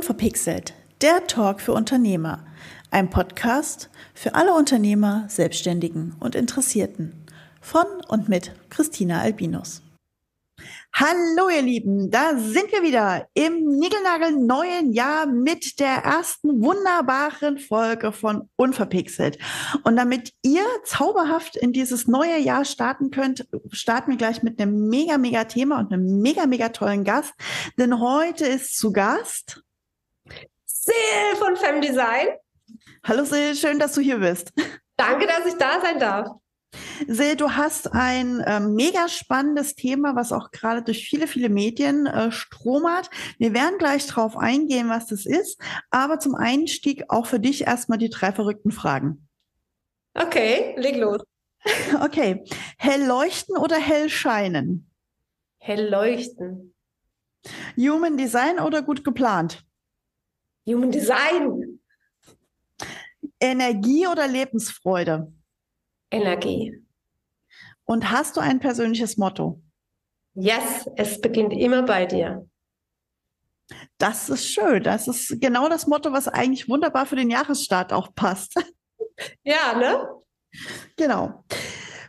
Unverpixelt, der Talk für Unternehmer. Ein Podcast für alle Unternehmer, Selbstständigen und Interessierten. Von und mit Christina Albinus. Hallo ihr Lieben, da sind wir wieder im Nigelnagel neuen Jahr mit der ersten wunderbaren Folge von Unverpixelt. Und damit ihr zauberhaft in dieses neue Jahr starten könnt, starten wir gleich mit einem mega, mega Thema und einem mega, mega tollen Gast. Denn heute ist zu Gast Sil von Femdesign. Hallo Sil, schön, dass du hier bist. Danke, dass ich da sein darf. Sil, du hast ein äh, mega spannendes Thema, was auch gerade durch viele, viele Medien äh, stromert. Wir werden gleich drauf eingehen, was das ist. Aber zum Einstieg auch für dich erstmal die drei verrückten Fragen. Okay, leg los. Okay. Hell leuchten oder hell scheinen? Hell leuchten. Human Design oder gut geplant? Human Design. Energie oder Lebensfreude? Energie. Und hast du ein persönliches Motto? Yes, es beginnt immer bei dir. Das ist schön. Das ist genau das Motto, was eigentlich wunderbar für den Jahresstart auch passt. Ja, ne? Genau.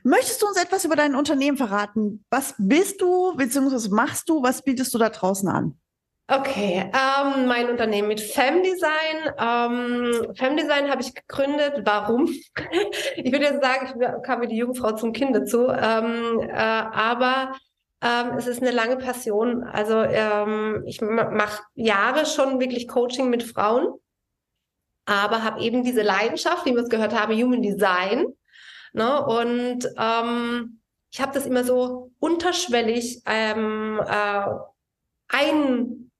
Möchtest du uns etwas über dein Unternehmen verraten? Was bist du, beziehungsweise machst du, was bietest du da draußen an? Okay, ähm, mein Unternehmen mit Femdesign. Ähm, Femdesign habe ich gegründet. Warum? ich würde jetzt sagen, ich kam wie die Jungfrau zum Kind dazu. Ähm, äh, aber ähm, es ist eine lange Passion. Also ähm, ich mache Jahre schon wirklich Coaching mit Frauen, aber habe eben diese Leidenschaft, wie wir es gehört haben, Human Design. Ne? Und ähm, ich habe das immer so unterschwellig ähm, äh, ein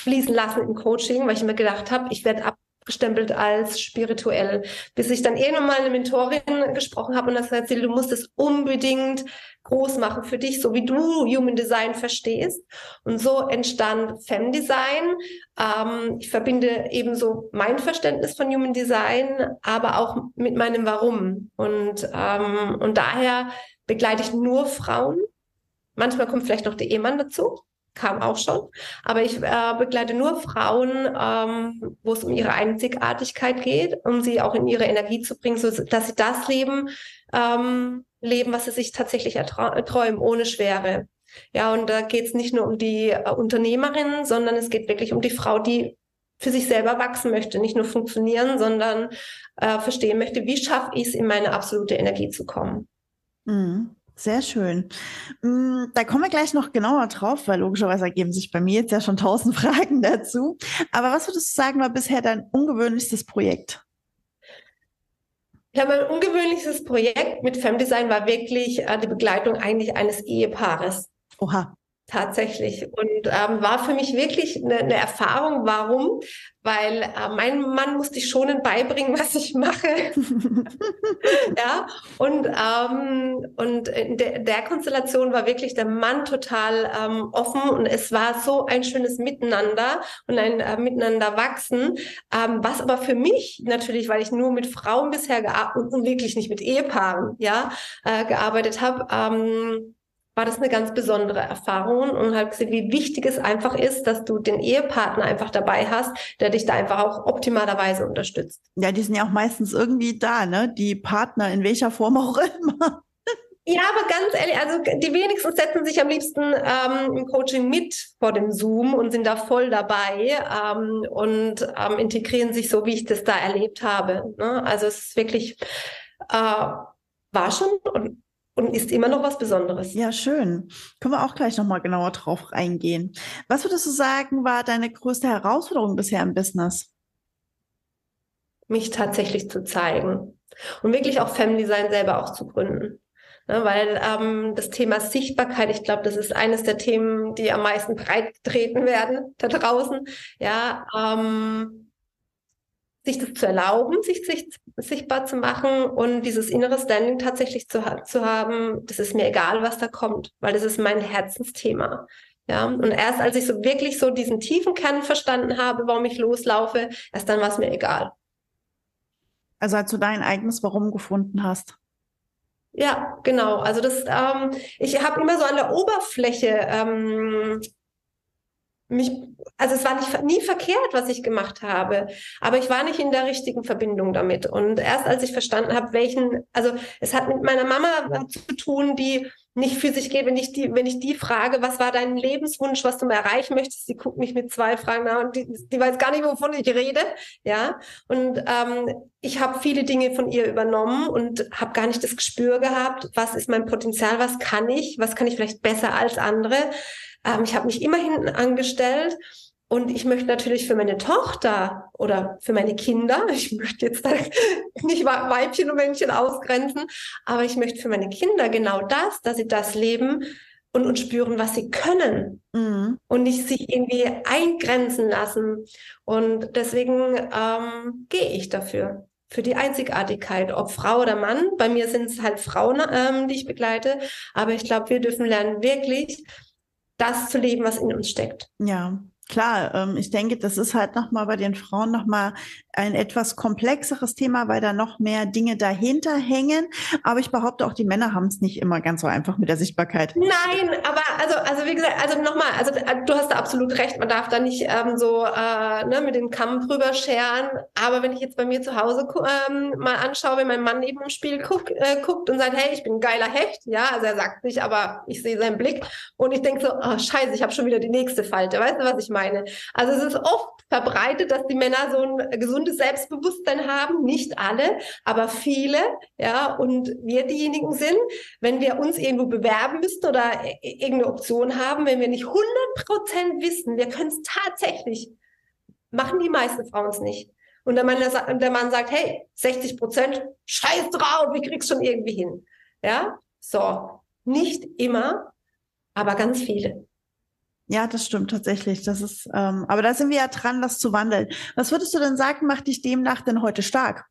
fließen lassen im Coaching, weil ich immer gedacht habe, ich werde abgestempelt als spirituell. Bis ich dann irgendwann mal eine Mentorin gesprochen habe und das hat du musst es unbedingt groß machen für dich, so wie du Human Design verstehst. Und so entstand Femdesign. Ähm, ich verbinde ebenso mein Verständnis von Human Design, aber auch mit meinem Warum. Und, ähm, und daher begleite ich nur Frauen. Manchmal kommt vielleicht noch der Ehemann dazu kam auch schon. Aber ich äh, begleite nur Frauen, ähm, wo es um ihre Einzigartigkeit geht, um sie auch in ihre Energie zu bringen, so dass sie das Leben ähm, leben, was sie sich tatsächlich erträumen, ohne Schwere. Ja, und da geht es nicht nur um die äh, Unternehmerin, sondern es geht wirklich um die Frau, die für sich selber wachsen möchte, nicht nur funktionieren, sondern äh, verstehen möchte, wie schaffe ich es, in meine absolute Energie zu kommen. Mhm. Sehr schön. Mm, da kommen wir gleich noch genauer drauf, weil logischerweise ergeben sich bei mir jetzt ja schon tausend Fragen dazu. Aber was würdest du sagen, war bisher dein ungewöhnlichstes Projekt? Ja, mein ungewöhnlichstes Projekt mit Femdesign war wirklich äh, die Begleitung eigentlich eines Ehepaares. Oha tatsächlich. Und ähm, war für mich wirklich eine, eine Erfahrung. Warum? Weil äh, mein Mann musste ich schon beibringen, was ich mache. ja. Und, ähm, und in de der Konstellation war wirklich der Mann total ähm, offen und es war so ein schönes Miteinander und ein äh, Miteinander wachsen. Ähm, was aber für mich natürlich, weil ich nur mit Frauen bisher gearbeitet und wirklich nicht mit Ehepaaren, ja, äh, gearbeitet habe, ähm, war das eine ganz besondere Erfahrung und habe gesehen, wie wichtig es einfach ist, dass du den Ehepartner einfach dabei hast, der dich da einfach auch optimalerweise unterstützt. Ja, die sind ja auch meistens irgendwie da, ne? Die Partner in welcher Form auch immer. Ja, aber ganz ehrlich, also die wenigsten setzen sich am liebsten ähm, im Coaching mit vor dem Zoom und sind da voll dabei ähm, und ähm, integrieren sich so, wie ich das da erlebt habe. Ne? Also es ist wirklich, äh, war schon und und ist immer noch was Besonderes. Ja, schön. Können wir auch gleich nochmal genauer drauf eingehen. Was würdest du sagen, war deine größte Herausforderung bisher im Business? Mich tatsächlich zu zeigen und wirklich auch Femdesign selber auch zu gründen. Ne, weil ähm, das Thema Sichtbarkeit, ich glaube, das ist eines der Themen, die am meisten breit getreten werden da draußen. Ja, ähm, sich das zu erlauben, sich, sich sichtbar zu machen und dieses innere Standing tatsächlich zu, zu haben, das ist mir egal, was da kommt, weil das ist mein Herzensthema. Ja, und erst als ich so wirklich so diesen tiefen Kern verstanden habe, warum ich loslaufe, erst dann war es mir egal. Also als du dein eigenes Warum gefunden hast. Ja, genau. Also das, ähm, ich habe immer so an der Oberfläche ähm, mich, also es war nicht, nie verkehrt, was ich gemacht habe, aber ich war nicht in der richtigen Verbindung damit. Und erst als ich verstanden habe, welchen, also es hat mit meiner Mama zu tun, die nicht für sich geht, wenn ich die, wenn ich die frage, was war dein Lebenswunsch, was du mal erreichen möchtest, sie guckt mich mit zwei Fragen nach und die, die weiß gar nicht, wovon ich rede, ja. Und ähm, ich habe viele Dinge von ihr übernommen und habe gar nicht das Gespür gehabt, was ist mein Potenzial, was kann ich, was kann ich vielleicht besser als andere. Ähm, ich habe mich immer hinten angestellt und ich möchte natürlich für meine Tochter oder für meine Kinder, ich möchte jetzt nicht Weibchen und Männchen ausgrenzen, aber ich möchte für meine Kinder genau das, dass sie das leben und, und spüren, was sie können mhm. und nicht sich irgendwie eingrenzen lassen. Und deswegen ähm, gehe ich dafür für die Einzigartigkeit, ob Frau oder Mann. Bei mir sind es halt Frauen, ähm, die ich begleite, aber ich glaube, wir dürfen lernen, wirklich das zu leben, was in uns steckt. Ja, klar, ähm, ich denke, das ist halt nochmal bei den Frauen nochmal ein etwas komplexeres Thema, weil da noch mehr Dinge dahinter hängen. Aber ich behaupte auch, die Männer haben es nicht immer ganz so einfach mit der Sichtbarkeit. Nein, aber also, also wie gesagt, also nochmal, also äh, du hast da absolut recht, man darf da nicht ähm, so äh, ne, mit dem Kamm drüber scheren. Aber wenn ich jetzt bei mir zu Hause ähm, mal anschaue, wenn mein Mann eben im Spiel guck, äh, guckt und sagt, hey, ich bin ein geiler Hecht, ja, also er sagt nicht, aber ich sehe seinen Blick und ich denke so, oh scheiße, ich habe schon wieder die nächste Falte. Weißt du, was ich meine? Also es ist oft verbreitet, dass die Männer so ein gesundes Selbstbewusstsein haben. Nicht alle, aber viele. Ja, und wir diejenigen sind, wenn wir uns irgendwo bewerben müssten oder irgendeine Option haben, wenn wir nicht 100 Prozent wissen, wir können es tatsächlich, machen die meisten Frauen es nicht. Und der Mann, der Mann sagt, hey, 60 Prozent, scheiß drauf, ich krieg's schon irgendwie hin. Ja, so. Nicht immer, aber ganz viele. Ja, das stimmt tatsächlich. Das ist, ähm, aber da sind wir ja dran, das zu wandeln. Was würdest du denn sagen, macht dich demnach denn heute stark?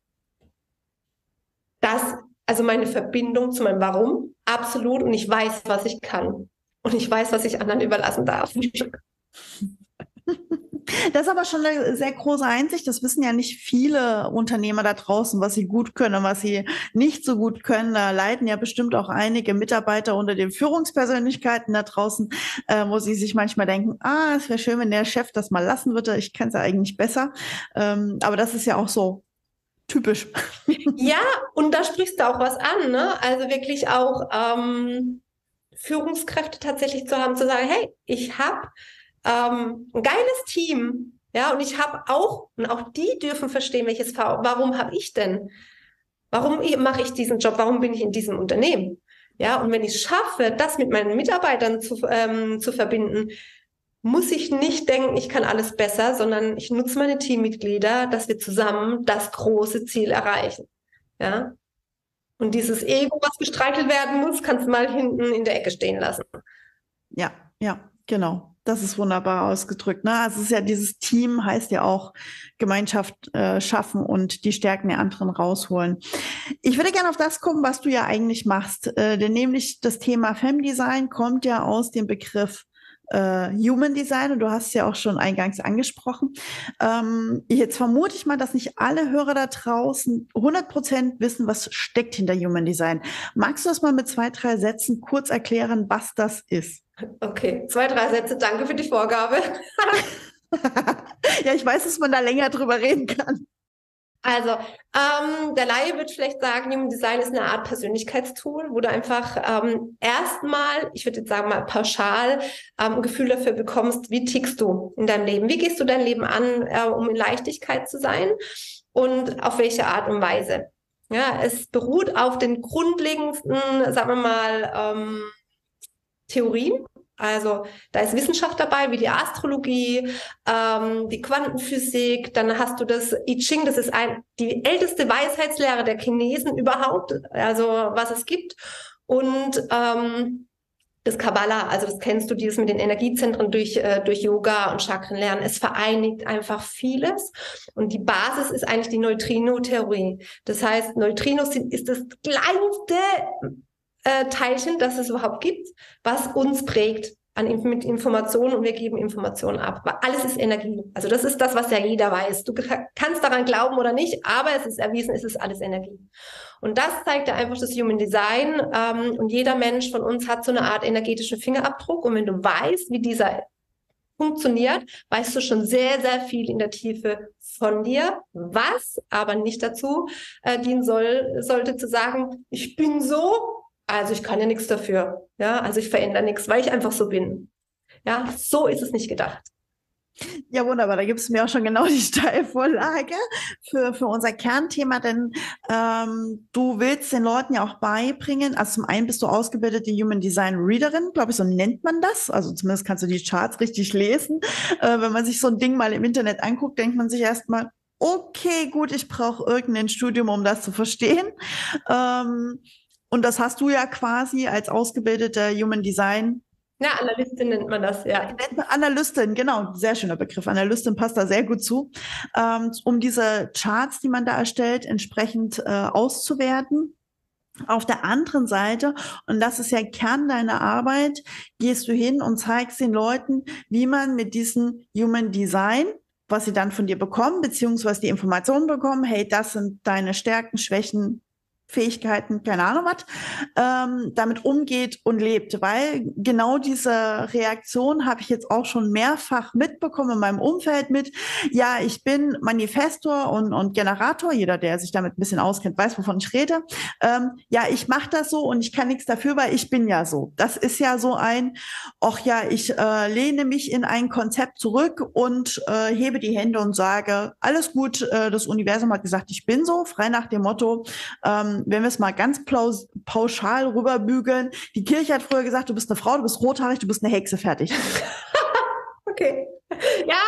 Das, also meine Verbindung zu meinem Warum, absolut. Und ich weiß, was ich kann. Und ich weiß, was ich anderen überlassen darf. Das ist aber schon eine sehr große Einsicht. Das wissen ja nicht viele Unternehmer da draußen, was sie gut können und was sie nicht so gut können. Da leiden ja bestimmt auch einige Mitarbeiter unter den Führungspersönlichkeiten da draußen, äh, wo sie sich manchmal denken, ah, es wäre schön, wenn der Chef das mal lassen würde. Ich kann es ja eigentlich besser. Ähm, aber das ist ja auch so typisch. Ja, und da sprichst du auch was an. Ne? Also wirklich auch ähm, Führungskräfte tatsächlich zu haben, zu sagen, hey, ich habe ähm, ein geiles Team. Ja, und ich habe auch, und auch die dürfen verstehen, welches warum habe ich denn? Warum mache ich diesen Job? Warum bin ich in diesem Unternehmen? Ja, und wenn ich es schaffe, das mit meinen Mitarbeitern zu, ähm, zu verbinden, muss ich nicht denken, ich kann alles besser, sondern ich nutze meine Teammitglieder, dass wir zusammen das große Ziel erreichen. Ja. Und dieses Ego, was gestreichelt werden muss, kannst du mal hinten in der Ecke stehen lassen. Ja, ja, genau. Das ist wunderbar ausgedrückt. Ne? Also es ist ja dieses Team heißt ja auch Gemeinschaft äh, schaffen und die Stärken der anderen rausholen. Ich würde gerne auf das kommen, was du ja eigentlich machst, äh, denn nämlich das Thema Femdesign kommt ja aus dem Begriff äh, Human Design und du hast es ja auch schon eingangs angesprochen. Ähm, jetzt vermute ich mal, dass nicht alle Hörer da draußen 100 Prozent wissen, was steckt hinter Human Design. Magst du das mal mit zwei, drei Sätzen kurz erklären, was das ist? Okay, zwei, drei Sätze. Danke für die Vorgabe. ja, ich weiß, dass man da länger drüber reden kann. Also, ähm, der Laie wird vielleicht sagen, Human Design ist eine Art Persönlichkeitstool, wo du einfach ähm, erstmal, ich würde jetzt sagen mal pauschal, ähm, ein Gefühl dafür bekommst, wie tickst du in deinem Leben? Wie gehst du dein Leben an, äh, um in Leichtigkeit zu sein? Und auf welche Art und Weise? Ja, es beruht auf den grundlegendsten, sagen wir mal, ähm, Theorien. Also da ist Wissenschaft dabei, wie die Astrologie, ähm, die Quantenphysik, dann hast du das I Ching, das ist ein, die älteste Weisheitslehre der Chinesen überhaupt, also was es gibt. Und ähm, das Kabbalah, also das kennst du, dieses mit den Energiezentren durch, äh, durch Yoga und Chakrenlernen. Es vereinigt einfach vieles. Und die Basis ist eigentlich die Neutrino-Theorie. Das heißt, Neutrinos sind, ist das kleinste äh, Teilchen, das es überhaupt gibt, was uns prägt an mit Informationen und wir geben Informationen ab. Weil alles ist Energie. Also das ist das, was ja jeder weiß. Du kannst daran glauben oder nicht, aber es ist erwiesen, es ist alles Energie. Und das zeigt ja einfach das Human Design. Ähm, und jeder Mensch von uns hat so eine Art energetischen Fingerabdruck. Und wenn du weißt, wie dieser funktioniert, weißt du schon sehr, sehr viel in der Tiefe von dir, was aber nicht dazu äh, dienen soll, sollte zu sagen, ich bin so, also ich kann ja nichts dafür. Ja, also ich verändere nichts, weil ich einfach so bin. Ja, so ist es nicht gedacht. Ja, wunderbar. Da gibt es mir auch schon genau die Steilvorlage für, für unser Kernthema, denn ähm, du willst den Leuten ja auch beibringen, also zum einen bist du ausgebildete Human Design Readerin, glaube ich, so nennt man das. Also zumindest kannst du die Charts richtig lesen. Äh, wenn man sich so ein Ding mal im Internet anguckt, denkt man sich erstmal, okay, gut, ich brauche irgendein Studium, um das zu verstehen. Ähm, und das hast du ja quasi als ausgebildeter Human Design ja, Analystin nennt man das, ja. Analystin, genau, sehr schöner Begriff. Analystin passt da sehr gut zu, ähm, um diese Charts, die man da erstellt, entsprechend äh, auszuwerten. Auf der anderen Seite, und das ist ja Kern deiner Arbeit, gehst du hin und zeigst den Leuten, wie man mit diesem Human Design, was sie dann von dir bekommen, beziehungsweise die Informationen bekommen, hey, das sind deine Stärken, Schwächen, Fähigkeiten, keine Ahnung was, ähm, damit umgeht und lebt. Weil genau diese Reaktion habe ich jetzt auch schon mehrfach mitbekommen in meinem Umfeld mit, ja, ich bin Manifestor und, und Generator, jeder, der sich damit ein bisschen auskennt, weiß, wovon ich rede. Ähm, ja, ich mache das so und ich kann nichts dafür, weil ich bin ja so. Das ist ja so ein, ach ja, ich äh, lehne mich in ein Konzept zurück und äh, hebe die Hände und sage, alles gut, äh, das Universum hat gesagt, ich bin so, frei nach dem Motto, ähm, wenn wir es mal ganz pauschal rüberbügeln, die Kirche hat früher gesagt, du bist eine Frau, du bist rothaarig, du bist eine Hexe, fertig. okay. Ja,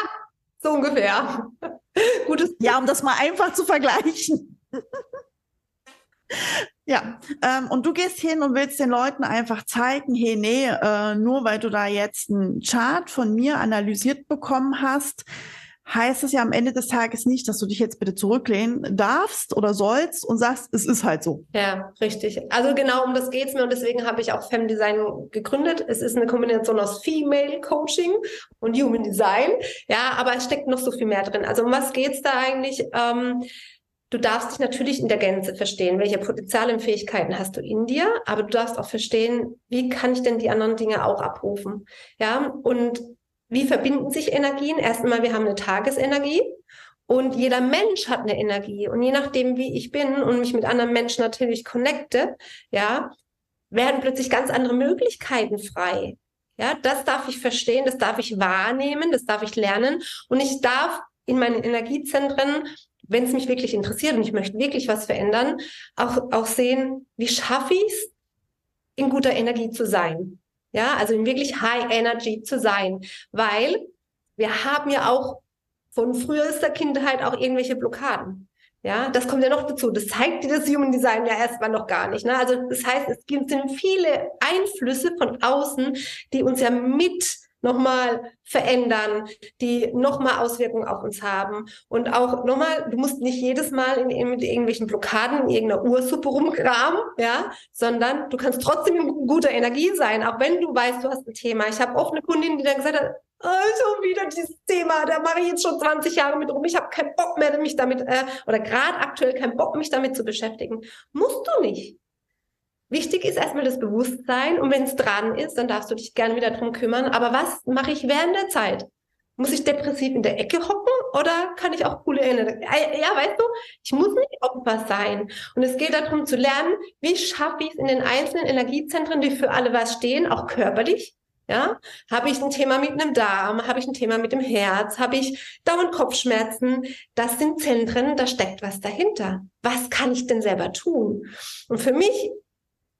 so ungefähr. Gutes. Ja, um das mal einfach zu vergleichen. Ja, ähm, und du gehst hin und willst den Leuten einfach zeigen, hey, nee, äh, nur weil du da jetzt einen Chart von mir analysiert bekommen hast, heißt es ja am Ende des Tages nicht, dass du dich jetzt bitte zurücklehnen darfst oder sollst und sagst, es ist halt so. Ja, richtig. Also genau um das geht es mir und deswegen habe ich auch Femdesign gegründet. Es ist eine Kombination aus Female Coaching und Human Design. Ja, aber es steckt noch so viel mehr drin. Also um was geht es da eigentlich? Ähm, Du darfst dich natürlich in der Gänze verstehen, welche Potenziale und Fähigkeiten hast du in dir, aber du darfst auch verstehen, wie kann ich denn die anderen Dinge auch abrufen? Ja, und wie verbinden sich Energien? Erstmal, wir haben eine Tagesenergie und jeder Mensch hat eine Energie. Und je nachdem, wie ich bin und mich mit anderen Menschen natürlich connecte, ja, werden plötzlich ganz andere Möglichkeiten frei. Ja, das darf ich verstehen, das darf ich wahrnehmen, das darf ich lernen. Und ich darf in meinen Energiezentren, wenn es mich wirklich interessiert und ich möchte wirklich was verändern, auch, auch sehen, wie schaffe ich es, in guter Energie zu sein. Ja, also wirklich High Energy zu sein, weil wir haben ja auch von frühester Kindheit auch irgendwelche Blockaden. Ja, das kommt ja noch dazu. Das zeigt dir das Human Design ja erstmal noch gar nicht. Ne? Also das heißt, es gibt viele Einflüsse von außen, die uns ja mit nochmal verändern, die nochmal Auswirkungen auf uns haben. Und auch nochmal, du musst nicht jedes Mal in, in, irgendwelchen Blockaden in irgendeiner Ursuppe rumkramen, ja, sondern du kannst trotzdem in guter Energie sein, auch wenn du weißt, du hast ein Thema. Ich habe auch eine Kundin, die dann gesagt hat, also wieder dieses Thema, da mache ich jetzt schon 20 Jahre mit rum. Ich habe keinen Bock mehr, mich damit, äh, oder gerade aktuell keinen Bock, mich damit zu beschäftigen. Musst du nicht. Wichtig ist erstmal das Bewusstsein und wenn es dran ist, dann darfst du dich gerne wieder drum kümmern. Aber was mache ich während der Zeit? Muss ich depressiv in der Ecke hocken oder kann ich auch coole Erinnerungen? Ja, weißt du, ich muss nicht Opfer sein. Und es geht darum zu lernen, wie schaffe ich es in den einzelnen Energiezentren, die für alle was stehen, auch körperlich. Ja, habe ich ein Thema mit einem Darm, habe ich ein Thema mit dem Herz, habe ich dauernd Kopfschmerzen. Das sind Zentren, da steckt was dahinter. Was kann ich denn selber tun? Und für mich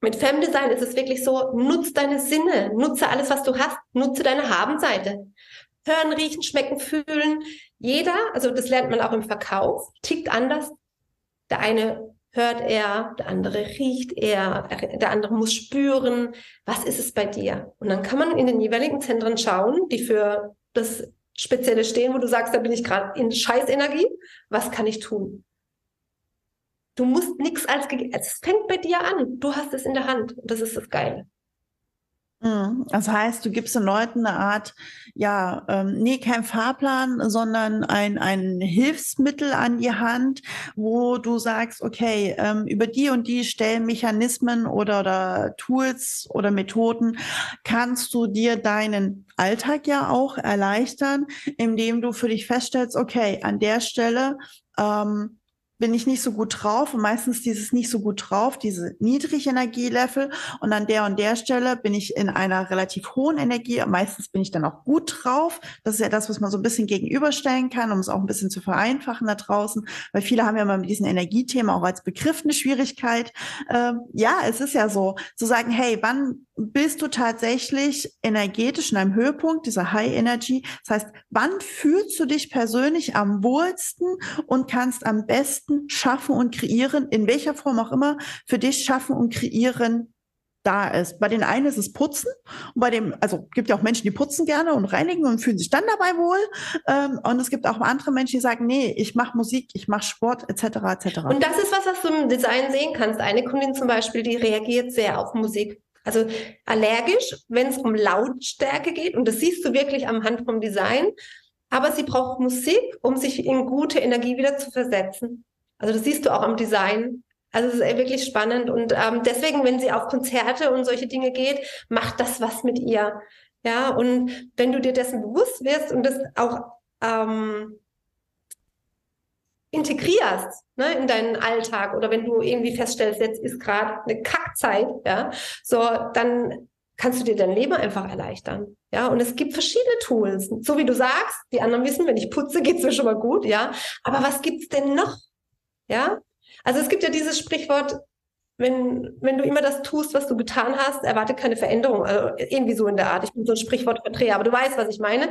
mit Femdesign ist es wirklich so, nutze deine Sinne, nutze alles, was du hast, nutze deine Habenseite. Hören, riechen, schmecken, fühlen. Jeder, also das lernt man auch im Verkauf, tickt anders. Der eine hört er, der andere riecht er, der andere muss spüren, was ist es bei dir? Und dann kann man in den jeweiligen Zentren schauen, die für das Spezielle stehen, wo du sagst, da bin ich gerade in Scheißenergie, was kann ich tun? Du musst nichts als, es fängt bei dir an. Du hast es in der Hand. Das ist das Geile. Mhm. Das heißt, du gibst den Leuten eine Art, ja, ähm, nee, kein Fahrplan, sondern ein, ein Hilfsmittel an die Hand, wo du sagst, okay, ähm, über die und die Stellmechanismen oder, oder Tools oder Methoden kannst du dir deinen Alltag ja auch erleichtern, indem du für dich feststellst, okay, an der Stelle ähm, bin ich nicht so gut drauf und meistens dieses nicht so gut drauf, diese niedrige Energielevel und an der und der Stelle bin ich in einer relativ hohen Energie. Meistens bin ich dann auch gut drauf. Das ist ja das, was man so ein bisschen gegenüberstellen kann, um es auch ein bisschen zu vereinfachen da draußen, weil viele haben ja mal mit diesem Energiethema auch als Begriff eine Schwierigkeit. Ähm, ja, es ist ja so, zu sagen, hey, wann bist du tatsächlich energetisch in einem Höhepunkt, dieser High Energy? Das heißt, wann fühlst du dich persönlich am wohlsten und kannst am besten schaffen und kreieren, in welcher Form auch immer, für dich schaffen und kreieren da ist. Bei den einen ist es Putzen und bei dem, also gibt ja auch Menschen, die putzen gerne und reinigen und fühlen sich dann dabei wohl. Ähm, und es gibt auch andere Menschen, die sagen, nee, ich mache Musik, ich mache Sport etc. etc. Und das ist was, was du im Design sehen kannst. Eine Kundin zum Beispiel, die reagiert sehr auf Musik. Also allergisch, wenn es um Lautstärke geht, und das siehst du wirklich am Hand vom Design, aber sie braucht Musik, um sich in gute Energie wieder zu versetzen. Also das siehst du auch am Design. Also es ist wirklich spannend und ähm, deswegen, wenn sie auf Konzerte und solche Dinge geht, macht das was mit ihr. Ja, und wenn du dir dessen bewusst wirst und das auch ähm, integrierst ne, in deinen Alltag oder wenn du irgendwie feststellst, jetzt ist gerade eine Kackzeit, ja, so dann kannst du dir dein Leben einfach erleichtern. Ja, und es gibt verschiedene Tools. So wie du sagst, die anderen wissen, wenn ich putze, geht's mir schon mal gut, ja. Aber was gibt's denn noch? Ja? Also es gibt ja dieses Sprichwort, wenn, wenn du immer das tust, was du getan hast, erwarte keine Veränderung. Also irgendwie so in der Art. Ich bin so ein Sprichwortverdreher, aber du weißt, was ich meine.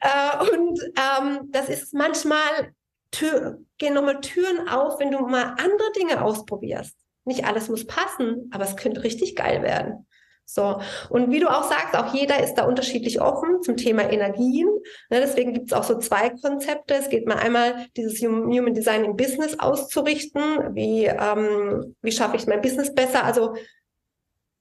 Äh, und ähm, das ist manchmal Tür, gehen nochmal Türen auf, wenn du mal andere Dinge ausprobierst. Nicht alles muss passen, aber es könnte richtig geil werden. So. Und wie du auch sagst, auch jeder ist da unterschiedlich offen zum Thema Energien. Ne, deswegen gibt es auch so zwei Konzepte. Es geht mal einmal, dieses Human Design im Business auszurichten. Wie, ähm, wie schaffe ich mein Business besser? Also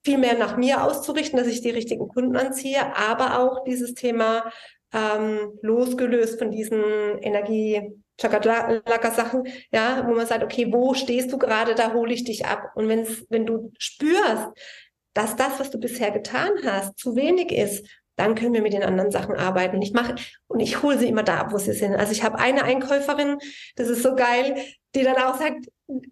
viel mehr nach mir auszurichten, dass ich die richtigen Kunden anziehe, aber auch dieses Thema ähm, losgelöst von diesen Energie Chakatlaka-Sachen, ja, wo man sagt, okay, wo stehst du gerade, da hole ich dich ab. Und wenn's, wenn du spürst, dass das, was du bisher getan hast, zu wenig ist, dann können wir mit den anderen Sachen arbeiten. Ich mache und ich hole sie immer da ab, wo sie sind. Also ich habe eine Einkäuferin, das ist so geil, die dann auch sagt,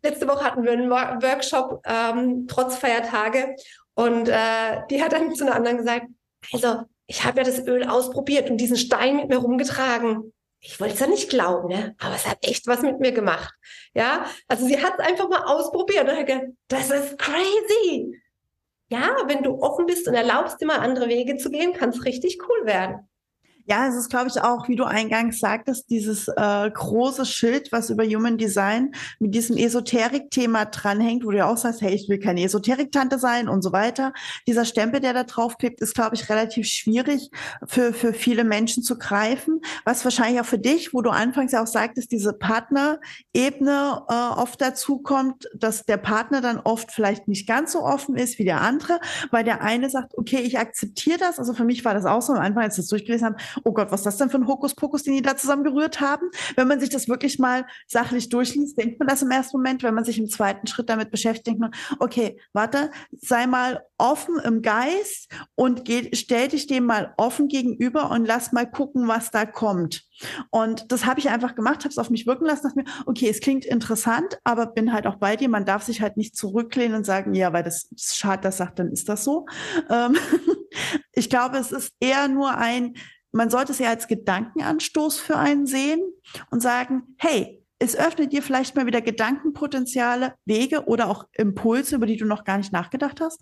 letzte Woche hatten wir einen Workshop ähm, trotz Feiertage und äh, die hat dann zu einer anderen gesagt, also ich habe ja das Öl ausprobiert und diesen Stein mit mir rumgetragen ich wollte es ja nicht glauben, ne? aber es hat echt was mit mir gemacht. Ja, also sie hat es einfach mal ausprobiert und hat gedacht, das ist crazy. Ja, wenn du offen bist und erlaubst, immer andere Wege zu gehen, kann es richtig cool werden. Ja, es ist, glaube ich, auch, wie du eingangs sagtest, dieses äh, große Schild, was über Human Design mit diesem Esoterik-Thema dranhängt, wo du ja auch sagst, hey, ich will keine Esoterik-Tante sein und so weiter. Dieser Stempel, der da drauf klebt, ist, glaube ich, relativ schwierig für, für viele Menschen zu greifen. Was wahrscheinlich auch für dich, wo du anfangs ja auch sagtest, diese Partnerebene äh, oft dazu kommt, dass der Partner dann oft vielleicht nicht ganz so offen ist wie der andere, weil der eine sagt, okay, ich akzeptiere das. Also für mich war das auch so am Anfang, als wir das durchgelesen haben, oh Gott, was ist das denn für ein Hokuspokus, den die da zusammen gerührt haben? Wenn man sich das wirklich mal sachlich durchliest, denkt man das im ersten Moment. Wenn man sich im zweiten Schritt damit beschäftigt, denkt man, okay, warte, sei mal offen im Geist und geh, stell dich dem mal offen gegenüber und lass mal gucken, was da kommt. Und das habe ich einfach gemacht, habe es auf mich wirken lassen, dachte mir, okay, es klingt interessant, aber bin halt auch bei dir. Man darf sich halt nicht zurücklehnen und sagen, ja, weil das Schad das sagt, dann ist das so. Ähm, ich glaube, es ist eher nur ein, man sollte es ja als Gedankenanstoß für einen sehen und sagen, hey, es öffnet dir vielleicht mal wieder Gedankenpotenziale, Wege oder auch Impulse, über die du noch gar nicht nachgedacht hast?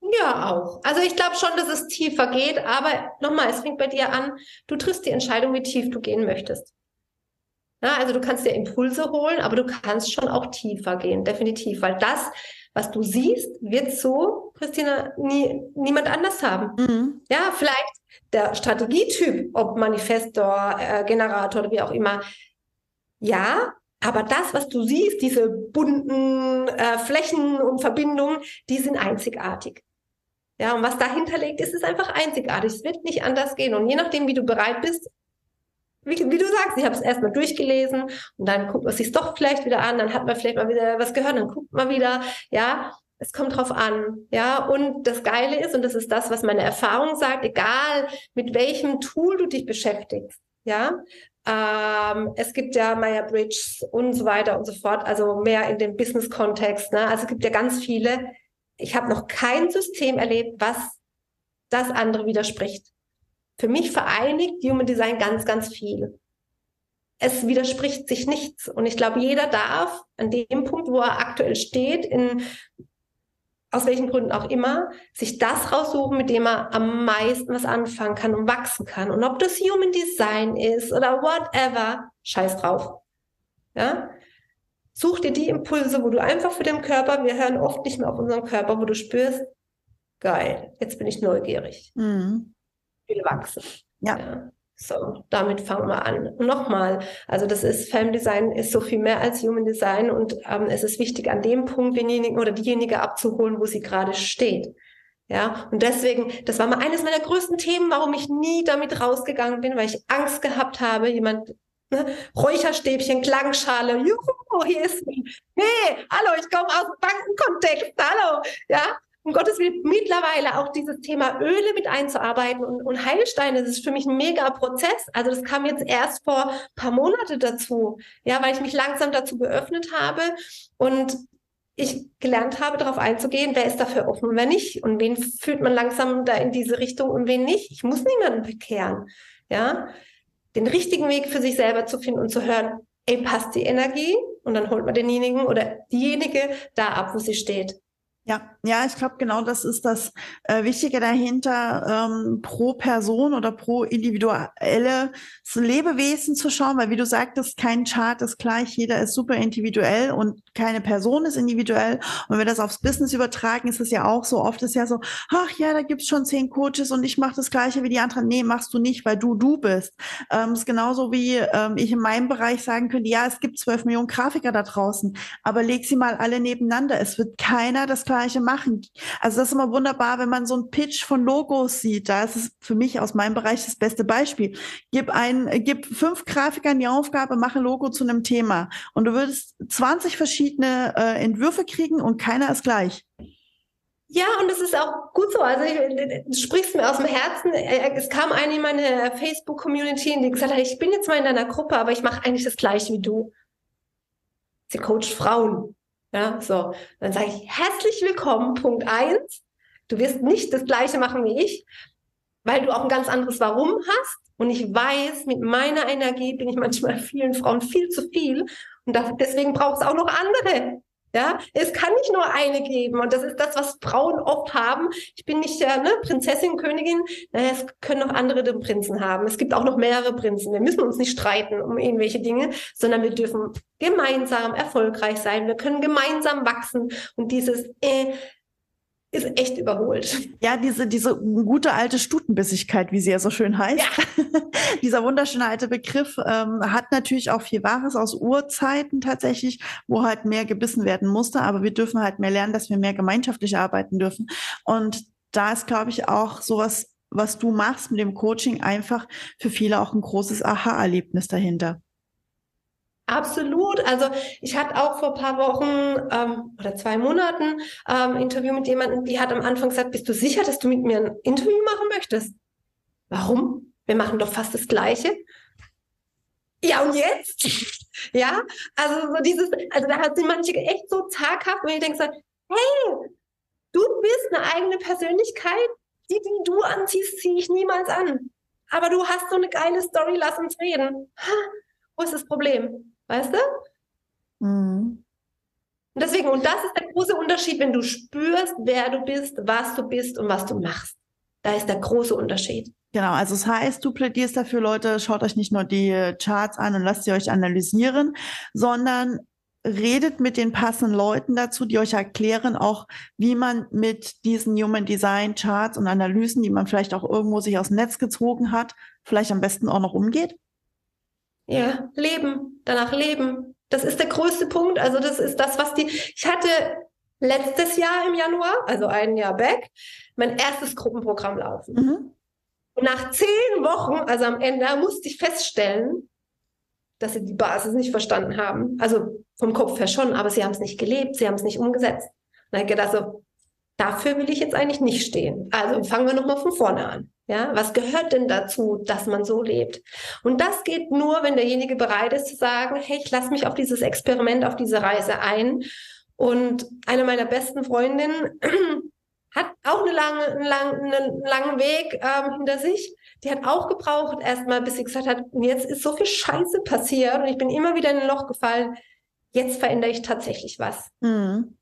Ja, auch. Also ich glaube schon, dass es tiefer geht, aber nochmal, es fängt bei dir an, du triffst die Entscheidung, wie tief du gehen möchtest. Ja, also du kannst dir Impulse holen, aber du kannst schon auch tiefer gehen, definitiv, weil das, was du siehst, wird so, Christina, nie, niemand anders haben. Mhm. Ja, vielleicht der Strategietyp, ob Manifestor, äh, Generator oder wie auch immer, ja, aber das, was du siehst, diese bunten äh, Flächen und Verbindungen, die sind einzigartig. Ja, und was dahinter liegt, ist es einfach einzigartig. Es wird nicht anders gehen. Und je nachdem, wie du bereit bist, wie, wie du sagst, ich habe es erstmal durchgelesen und dann guckt man sich doch vielleicht wieder an, dann hat man vielleicht mal wieder was gehört, dann guckt man wieder, ja, es kommt drauf an, ja. Und das Geile ist, und das ist das, was meine Erfahrung sagt, egal mit welchem Tool du dich beschäftigst, ja. Ähm, es gibt ja Maya Bridge und so weiter und so fort, also mehr in dem Business-Kontext, ne? Also es gibt ja ganz viele. Ich habe noch kein System erlebt, was das andere widerspricht. Für mich vereinigt Human Design ganz, ganz viel. Es widerspricht sich nichts. Und ich glaube, jeder darf an dem Punkt, wo er aktuell steht, in aus welchen Gründen auch immer, sich das raussuchen, mit dem er am meisten was anfangen kann und wachsen kann. Und ob das Human Design ist oder whatever, scheiß drauf. Ja? Such dir die Impulse, wo du einfach für den Körper, wir hören oft nicht mehr auf unseren Körper, wo du spürst, geil, jetzt bin ich neugierig. Mhm. Ich will wachsen. ja. ja. So, damit fangen wir an. Nochmal, also das ist, Film Design ist so viel mehr als Human Design und ähm, es ist wichtig, an dem Punkt denjenigen oder diejenige abzuholen, wo sie gerade steht. Ja, und deswegen, das war mal eines meiner größten Themen, warum ich nie damit rausgegangen bin, weil ich Angst gehabt habe, jemand, ne, Räucherstäbchen, Klangschale, juhu, hier ist, hey, hallo, ich komme aus dem Bankenkontext, hallo, ja, um Gottes Willen mittlerweile auch dieses Thema Öle mit einzuarbeiten und, und Heilsteine, das ist für mich ein mega Prozess. Also das kam jetzt erst vor ein paar Monate dazu, ja, weil ich mich langsam dazu geöffnet habe und ich gelernt habe, darauf einzugehen, wer ist dafür offen und wer nicht und wen führt man langsam da in diese Richtung und wen nicht. Ich muss niemanden bekehren, ja. Den richtigen Weg für sich selber zu finden und zu hören, ey, passt die Energie? Und dann holt man denjenigen oder diejenige da ab, wo sie steht. Ja, ja, ich glaube, genau das ist das äh, Wichtige dahinter, ähm, pro Person oder pro individuelle Lebewesen zu schauen, weil wie du sagtest, kein Chart ist gleich, jeder ist super individuell und keine Person ist individuell. Und wenn wir das aufs Business übertragen, ist es ja auch so, oft ist ja so, ach ja, da gibt's schon zehn Coaches und ich mache das gleiche wie die anderen. Nee, machst du nicht, weil du du bist. Ähm, ist genauso wie ähm, ich in meinem Bereich sagen könnte, ja, es gibt zwölf Millionen Grafiker da draußen, aber leg sie mal alle nebeneinander. Es wird keiner das gleiche Gleiche machen. Also das ist immer wunderbar, wenn man so einen Pitch von Logos sieht. Da ist es für mich aus meinem Bereich das beste Beispiel. Gib ein, gib fünf Grafikern die Aufgabe, mache Logo zu einem Thema. Und du würdest 20 verschiedene äh, Entwürfe kriegen und keiner ist gleich. Ja, und das ist auch gut so. Also ich, du sprichst mir aus dem Herzen. Äh, es kam eine in meine Facebook-Community, die gesagt hat, ich bin jetzt mal in deiner Gruppe, aber ich mache eigentlich das gleiche wie du. Sie coacht Frauen. Ja, so. Dann sage ich herzlich willkommen, Punkt eins. Du wirst nicht das Gleiche machen wie ich, weil du auch ein ganz anderes Warum hast. Und ich weiß, mit meiner Energie bin ich manchmal vielen Frauen viel zu viel. Und deswegen braucht es auch noch andere. Ja, es kann nicht nur eine geben und das ist das, was Frauen oft haben. Ich bin nicht äh, ne, Prinzessin, Königin. Naja, es können auch andere den Prinzen haben. Es gibt auch noch mehrere Prinzen. Wir müssen uns nicht streiten um irgendwelche Dinge, sondern wir dürfen gemeinsam erfolgreich sein. Wir können gemeinsam wachsen und dieses äh, ist echt überholt. Ja, diese, diese gute alte Stutenbissigkeit, wie sie ja so schön heißt. Ja. Dieser wunderschöne alte Begriff ähm, hat natürlich auch viel Wahres aus Urzeiten tatsächlich, wo halt mehr gebissen werden musste. Aber wir dürfen halt mehr lernen, dass wir mehr gemeinschaftlich arbeiten dürfen. Und da ist, glaube ich, auch sowas, was du machst mit dem Coaching, einfach für viele auch ein großes Aha-Erlebnis dahinter. Absolut. Also ich hatte auch vor paar Wochen ähm, oder zwei Monaten ähm, Interview mit jemandem, die hat am Anfang gesagt, bist du sicher, dass du mit mir ein Interview machen möchtest? Warum? Wir machen doch fast das Gleiche. Ja, und jetzt? ja, also so dieses, also da sind manche echt so zaghaft, wenn ich denke so, hey, du bist eine eigene Persönlichkeit, die, die du anziehst, ziehe ich niemals an. Aber du hast so eine geile Story, lass uns reden. Ha, wo ist das Problem? Weißt du? Mhm. Und deswegen, und das ist der große Unterschied, wenn du spürst, wer du bist, was du bist und was du machst. Da ist der große Unterschied. Genau, also das heißt, du plädierst dafür, Leute, schaut euch nicht nur die Charts an und lasst sie euch analysieren, sondern redet mit den passenden Leuten dazu, die euch erklären auch, wie man mit diesen Human Design Charts und Analysen, die man vielleicht auch irgendwo sich aus dem Netz gezogen hat, vielleicht am besten auch noch umgeht. Ja, leben, danach leben. Das ist der größte Punkt. Also das ist das, was die, ich hatte letztes Jahr im Januar, also ein Jahr back, mein erstes Gruppenprogramm laufen. Mhm. Und nach zehn Wochen, also am Ende, musste ich feststellen, dass sie die Basis nicht verstanden haben. Also vom Kopf her schon, aber sie haben es nicht gelebt, sie haben es nicht umgesetzt. Und dann habe ich gedacht, so, dafür will ich jetzt eigentlich nicht stehen. Also fangen wir nochmal von vorne an. Ja, was gehört denn dazu, dass man so lebt? Und das geht nur, wenn derjenige bereit ist zu sagen, hey, ich lasse mich auf dieses Experiment, auf diese Reise ein. Und eine meiner besten Freundinnen hat auch eine lange, einen, langen, einen langen Weg ähm, hinter sich. Die hat auch gebraucht erstmal, bis sie gesagt hat, jetzt ist so viel Scheiße passiert und ich bin immer wieder in ein Loch gefallen. Jetzt verändere ich tatsächlich was. Mhm.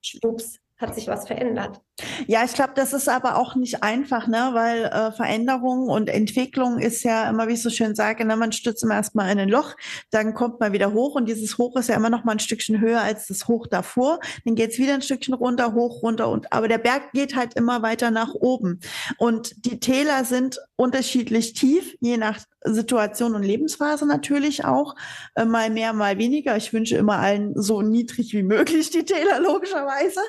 Schwupps, hat sich was verändert. Ja, ich glaube, das ist aber auch nicht einfach, ne? weil äh, Veränderung und Entwicklung ist ja immer, wie ich so schön sage, ne? man stürzt immer erstmal in ein Loch, dann kommt man wieder hoch und dieses Hoch ist ja immer noch mal ein Stückchen höher als das Hoch davor. Dann geht's wieder ein Stückchen runter, hoch, runter und aber der Berg geht halt immer weiter nach oben. Und die Täler sind unterschiedlich tief, je nach Situation und Lebensphase natürlich auch. Äh, mal mehr, mal weniger. Ich wünsche immer allen so niedrig wie möglich die Täler, logischerweise.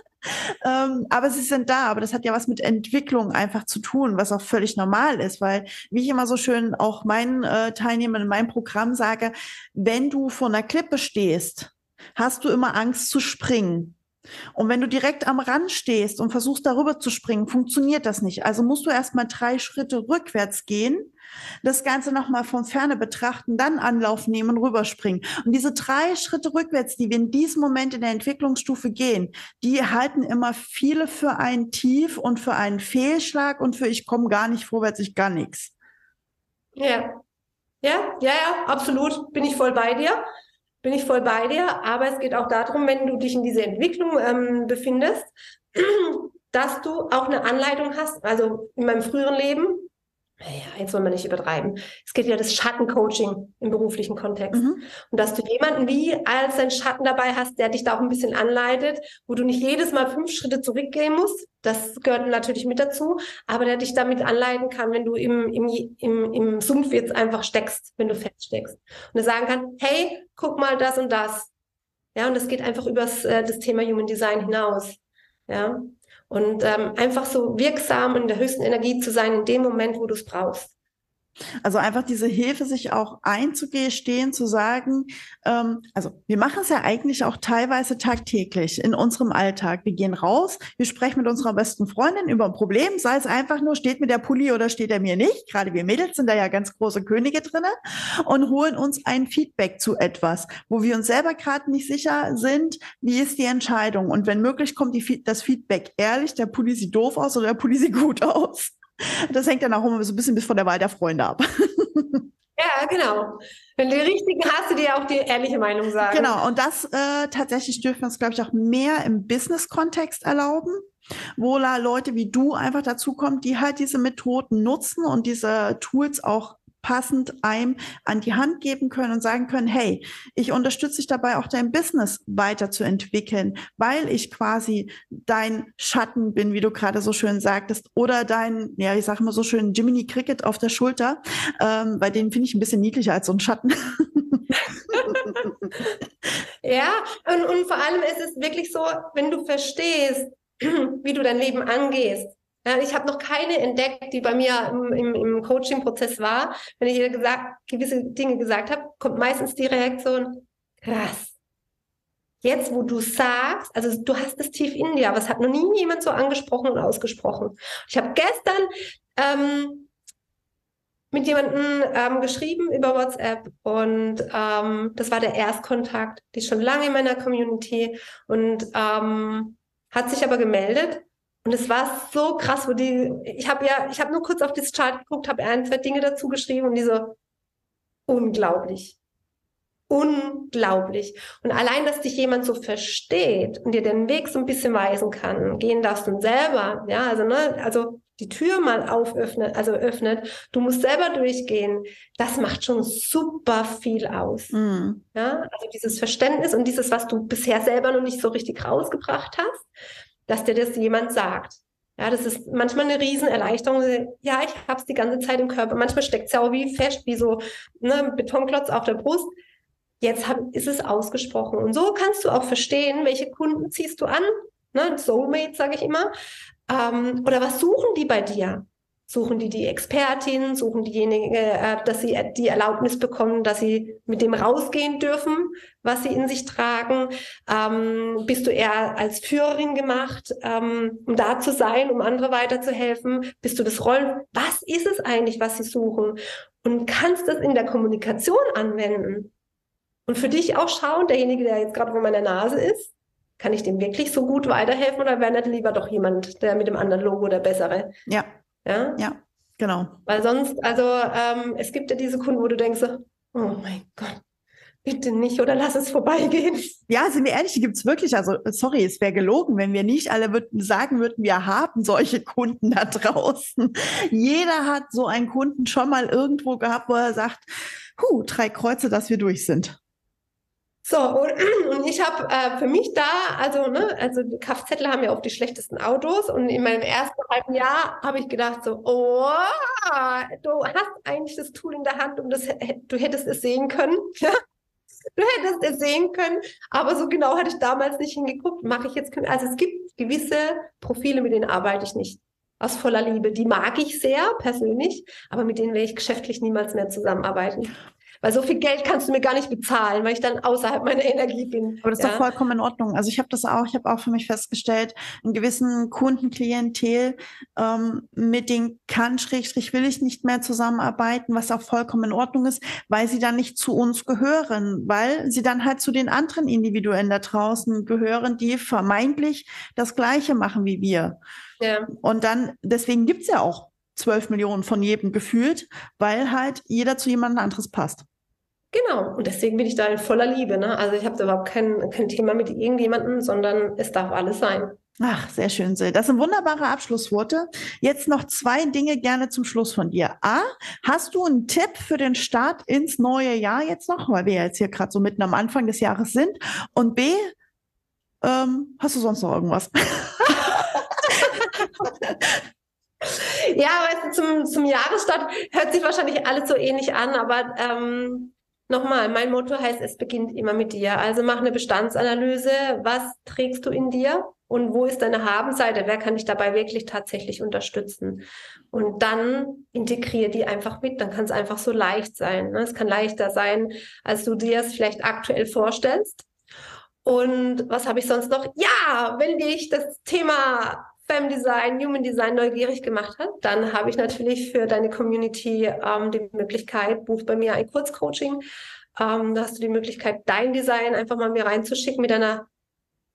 Ähm, aber sie sind da, aber das hat ja was mit Entwicklung einfach zu tun, was auch völlig normal ist, weil, wie ich immer so schön auch meinen äh, Teilnehmern in meinem Programm sage, wenn du vor einer Klippe stehst, hast du immer Angst zu springen. Und wenn du direkt am Rand stehst und versuchst darüber zu springen, funktioniert das nicht. Also musst du erstmal drei Schritte rückwärts gehen, das Ganze nochmal von ferne betrachten, dann Anlauf nehmen, rüberspringen. Und diese drei Schritte rückwärts, die wir in diesem Moment in der Entwicklungsstufe gehen, die halten immer viele für ein Tief und für einen Fehlschlag und für ich komme gar nicht vorwärts, ich gar nichts. Ja. Ja, ja, ja, absolut. Bin ich voll bei dir bin ich voll bei dir. Aber es geht auch darum, wenn du dich in dieser Entwicklung ähm, befindest, dass du auch eine Anleitung hast. Also in meinem früheren Leben naja, jetzt wollen wir nicht übertreiben. Es geht ja das Schattencoaching im beruflichen Kontext. Mhm. Und dass du jemanden wie als dein Schatten dabei hast, der dich da auch ein bisschen anleitet, wo du nicht jedes Mal fünf Schritte zurückgehen musst. Das gehört natürlich mit dazu. Aber der dich damit anleiten kann, wenn du im, im, im, im Sumpf jetzt einfach steckst, wenn du feststeckst. Und er sagen kann, hey, guck mal das und das. Ja, und das geht einfach über äh, das Thema Human Design hinaus. Ja, und ähm, einfach so wirksam in der höchsten Energie zu sein in dem Moment, wo du es brauchst. Also einfach diese Hilfe, sich auch einzugestehen, zu sagen, ähm, also wir machen es ja eigentlich auch teilweise tagtäglich in unserem Alltag. Wir gehen raus, wir sprechen mit unserer besten Freundin über ein Problem, sei es einfach nur, steht mir der Pulli oder steht er mir nicht. Gerade wir Mädels sind da ja ganz große Könige drinne und holen uns ein Feedback zu etwas, wo wir uns selber gerade nicht sicher sind, wie ist die Entscheidung. Und wenn möglich, kommt die, das Feedback ehrlich, der Pulli sieht doof aus oder der Pulli sieht gut aus. Das hängt dann auch immer so ein bisschen bis von der Wahl der Freunde ab. Ja, genau. Wenn du die richtigen hast, du dir auch die ehrliche Meinung sagen. Genau, und das äh, tatsächlich dürfen wir uns, glaube ich, auch mehr im Business-Kontext erlauben, wo da Leute wie du einfach dazukommen, die halt diese Methoden nutzen und diese Tools auch passend einem an die Hand geben können und sagen können, hey, ich unterstütze dich dabei, auch dein Business weiterzuentwickeln, weil ich quasi dein Schatten bin, wie du gerade so schön sagtest, oder dein, ja, ich sage immer so schön, Jiminy Cricket auf der Schulter, ähm, bei denen finde ich ein bisschen niedlicher als so ein Schatten. ja, und, und vor allem ist es wirklich so, wenn du verstehst, wie du dein Leben angehst, ich habe noch keine entdeckt, die bei mir im, im, im Coaching-Prozess war. Wenn ich ihr gesagt, gewisse Dinge gesagt habe, kommt meistens die Reaktion, krass. Jetzt, wo du sagst, also du hast es tief in dir, aber es hat noch nie jemand so angesprochen und ausgesprochen. Ich habe gestern ähm, mit jemandem ähm, geschrieben über WhatsApp und ähm, das war der Erstkontakt. Die ist schon lange in meiner Community und ähm, hat sich aber gemeldet und es war so krass, wo die, ich habe ja, ich habe nur kurz auf das Chart geguckt, habe ein, zwei Dinge dazu geschrieben und die so, unglaublich. Unglaublich. Und allein, dass dich jemand so versteht und dir den Weg so ein bisschen weisen kann, gehen darfst du selber, ja, also, ne, also die Tür mal auföffnet, also öffnet, du musst selber durchgehen, das macht schon super viel aus. Mm. Ja, also dieses Verständnis und dieses, was du bisher selber noch nicht so richtig rausgebracht hast, dass dir das jemand sagt. Ja, das ist manchmal eine Riesenerleichterung. Ja, ich habe es die ganze Zeit im Körper. Manchmal steckt es ja auch wie fest, wie so ne, Betonklotz auf der Brust. Jetzt hab, ist es ausgesprochen. Und so kannst du auch verstehen, welche Kunden ziehst du an ne? Soulmate, sage ich immer. Ähm, oder was suchen die bei dir? Suchen die die Expertin? Suchen diejenigen, äh, dass sie die Erlaubnis bekommen, dass sie mit dem rausgehen dürfen, was sie in sich tragen? Ähm, bist du eher als Führerin gemacht, ähm, um da zu sein, um andere weiterzuhelfen? Bist du das Rollen? Was ist es eigentlich, was sie suchen? Und kannst das in der Kommunikation anwenden? Und für dich auch schauen, derjenige, der jetzt gerade vor meiner Nase ist, kann ich dem wirklich so gut weiterhelfen oder wäre nicht lieber doch jemand, der mit dem anderen Logo der bessere? Ja. Ja? Ja, genau. Weil sonst, also ähm, es gibt ja diese Kunden, wo du denkst, oh mein Gott, bitte nicht oder lass es vorbeigehen. Ja, sind wir ehrlich, die gibt es wirklich. Also, sorry, es wäre gelogen, wenn wir nicht alle würden, sagen würden, wir haben solche Kunden da draußen. Jeder hat so einen Kunden schon mal irgendwo gehabt, wo er sagt, huh, drei Kreuze, dass wir durch sind. So, und, ich habe äh, für mich da, also, ne, also Kfz haben ja oft die schlechtesten Autos und in meinem ersten halben Jahr habe ich gedacht so, oh, du hast eigentlich das Tool in der Hand und das, du hättest es sehen können. Du hättest es sehen können, aber so genau hatte ich damals nicht hingeguckt. Mache ich jetzt, also es gibt gewisse Profile, mit denen arbeite ich nicht aus voller Liebe. Die mag ich sehr persönlich, aber mit denen werde ich geschäftlich niemals mehr zusammenarbeiten. Weil so viel Geld kannst du mir gar nicht bezahlen, weil ich dann außerhalb meiner Energie bin. Aber das ist ja. doch vollkommen in Ordnung. Also ich habe das auch, ich habe auch für mich festgestellt, einen gewissen Kundenklientel, ähm, mit denen kann, schrägstrich will ich nicht mehr zusammenarbeiten, was auch vollkommen in Ordnung ist, weil sie dann nicht zu uns gehören, weil sie dann halt zu den anderen Individuen da draußen gehören, die vermeintlich das Gleiche machen wie wir. Ja. Und dann, deswegen gibt's ja auch 12 Millionen von jedem gefühlt, weil halt jeder zu jemandem anderes passt. Genau, und deswegen bin ich da in voller Liebe. Ne? Also ich habe da überhaupt kein, kein Thema mit irgendjemandem, sondern es darf alles sein. Ach, sehr schön, Sil. Das sind wunderbare Abschlussworte. Jetzt noch zwei Dinge gerne zum Schluss von dir. A, hast du einen Tipp für den Start ins neue Jahr jetzt noch, weil wir jetzt hier gerade so mitten am Anfang des Jahres sind? Und B, ähm, hast du sonst noch irgendwas? ja, weißt du, zum, zum Jahresstart hört sich wahrscheinlich alles so ähnlich an, aber ähm, Nochmal, mein Motto heißt, es beginnt immer mit dir. Also mach eine Bestandsanalyse. Was trägst du in dir? Und wo ist deine Habenseite? Wer kann dich dabei wirklich tatsächlich unterstützen? Und dann integriere die einfach mit. Dann kann es einfach so leicht sein. Ne? Es kann leichter sein, als du dir es vielleicht aktuell vorstellst. Und was habe ich sonst noch? Ja, wenn dich das Thema Femdesign, Human Design neugierig gemacht hat, dann habe ich natürlich für deine Community ähm, die Möglichkeit, buch bei mir ein Kurzcoaching. Ähm, da hast du die Möglichkeit, dein Design einfach mal mir reinzuschicken mit deiner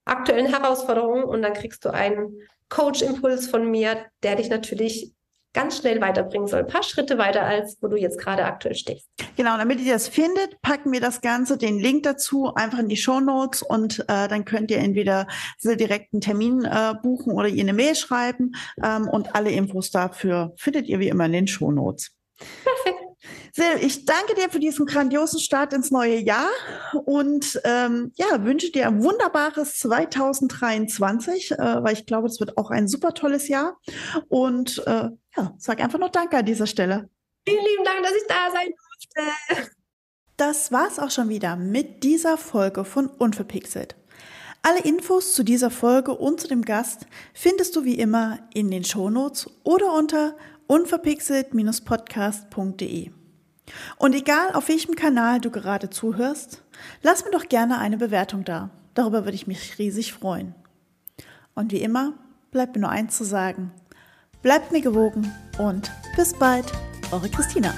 aktuellen Herausforderung und dann kriegst du einen Coach-Impuls von mir, der dich natürlich ganz schnell weiterbringen soll. Ein paar Schritte weiter, als wo du jetzt gerade aktuell stehst. Genau, damit ihr das findet, packen wir das Ganze, den Link dazu einfach in die Show Notes und äh, dann könnt ihr entweder direkt einen Termin äh, buchen oder ihr eine Mail schreiben ähm, und alle Infos dafür findet ihr wie immer in den Show Notes. Perfekt. Sil, ich danke dir für diesen grandiosen Start ins neue Jahr und ähm, ja, wünsche dir ein wunderbares 2023, äh, weil ich glaube, es wird auch ein super tolles Jahr. Und äh, ja, sag einfach noch Danke an dieser Stelle. Vielen lieben Dank, dass ich da sein durfte. Das war's auch schon wieder mit dieser Folge von Unverpixelt. Alle Infos zu dieser Folge und zu dem Gast findest du wie immer in den Shownotes oder unter unverpixelt-podcast.de. Und egal auf welchem Kanal du gerade zuhörst, lass mir doch gerne eine Bewertung da. Darüber würde ich mich riesig freuen. Und wie immer, bleibt mir nur eins zu sagen. Bleibt mir gewogen und bis bald, eure Christina.